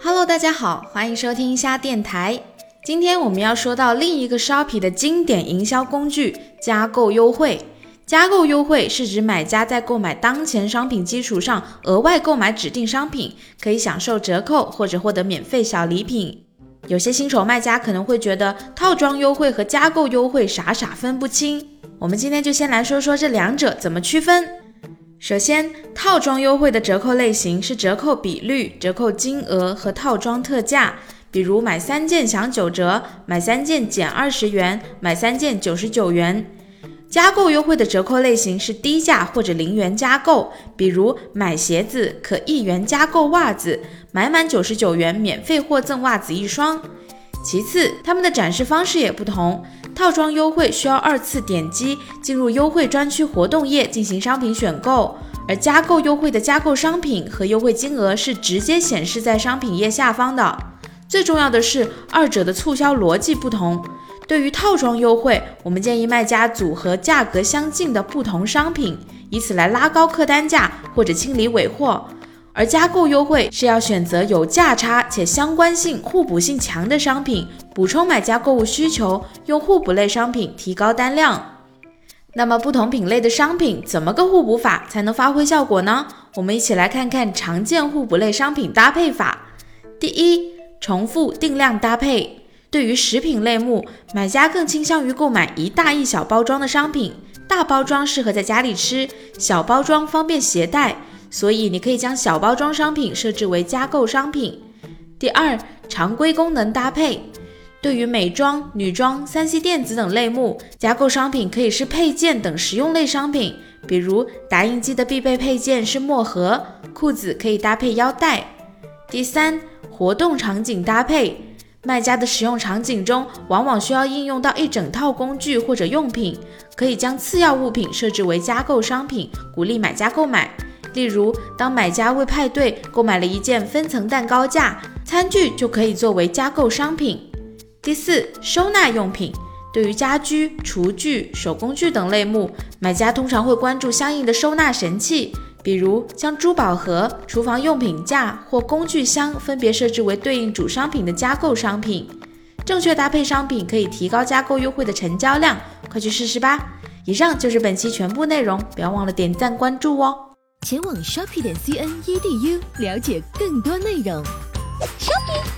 Hello，大家好，欢迎收听虾电台。今天我们要说到另一个 Shopee 的经典营销工具——加购优惠。加购优惠是指买家在购买当前商品基础上，额外购买指定商品，可以享受折扣或者获得免费小礼品。有些新手卖家可能会觉得套装优惠和加购优惠傻傻分不清。我们今天就先来说说这两者怎么区分。首先，套装优惠的折扣类型是折扣比率、折扣金额和套装特价，比如买三件享九折，买三件减二十元，买三件九十九元。加购优惠的折扣类型是低价或者零元加购，比如买鞋子可一元加购袜子，买满九十九元免费获赠袜子一双。其次，他们的展示方式也不同。套装优惠需要二次点击进入优惠专区活动页进行商品选购，而加购优惠的加购商品和优惠金额是直接显示在商品页下方的。最重要的是，二者的促销逻辑不同。对于套装优惠，我们建议卖家组合价格相近的不同商品，以此来拉高客单价或者清理尾货。而加购优惠是要选择有价差且相关性、互补性强的商品，补充买家购物需求，用互补类商品提高单量。那么不同品类的商品怎么个互补法才能发挥效果呢？我们一起来看看常见互补类商品搭配法。第一，重复定量搭配。对于食品类目，买家更倾向于购买一大一小包装的商品，大包装适合在家里吃，小包装方便携带。所以你可以将小包装商品设置为加购商品。第二，常规功能搭配。对于美妆、女装、三 C 电子等类目，加购商品可以是配件等实用类商品，比如打印机的必备配件是墨盒，裤子可以搭配腰带。第三，活动场景搭配。卖家的使用场景中，往往需要应用到一整套工具或者用品，可以将次要物品设置为加购商品，鼓励买家购买。例如，当买家为派对购买了一件分层蛋糕架，餐具就可以作为加购商品。第四，收纳用品。对于家居、厨具、手工具等类目，买家通常会关注相应的收纳神器，比如将珠宝盒、厨房用品架或工具箱分别设置为对应主商品的加购商品。正确搭配商品可以提高加购优惠的成交量，快去试试吧！以上就是本期全部内容，不要忘了点赞关注哦。前往 shopping 点 cn edu 了解更多内容。shopping。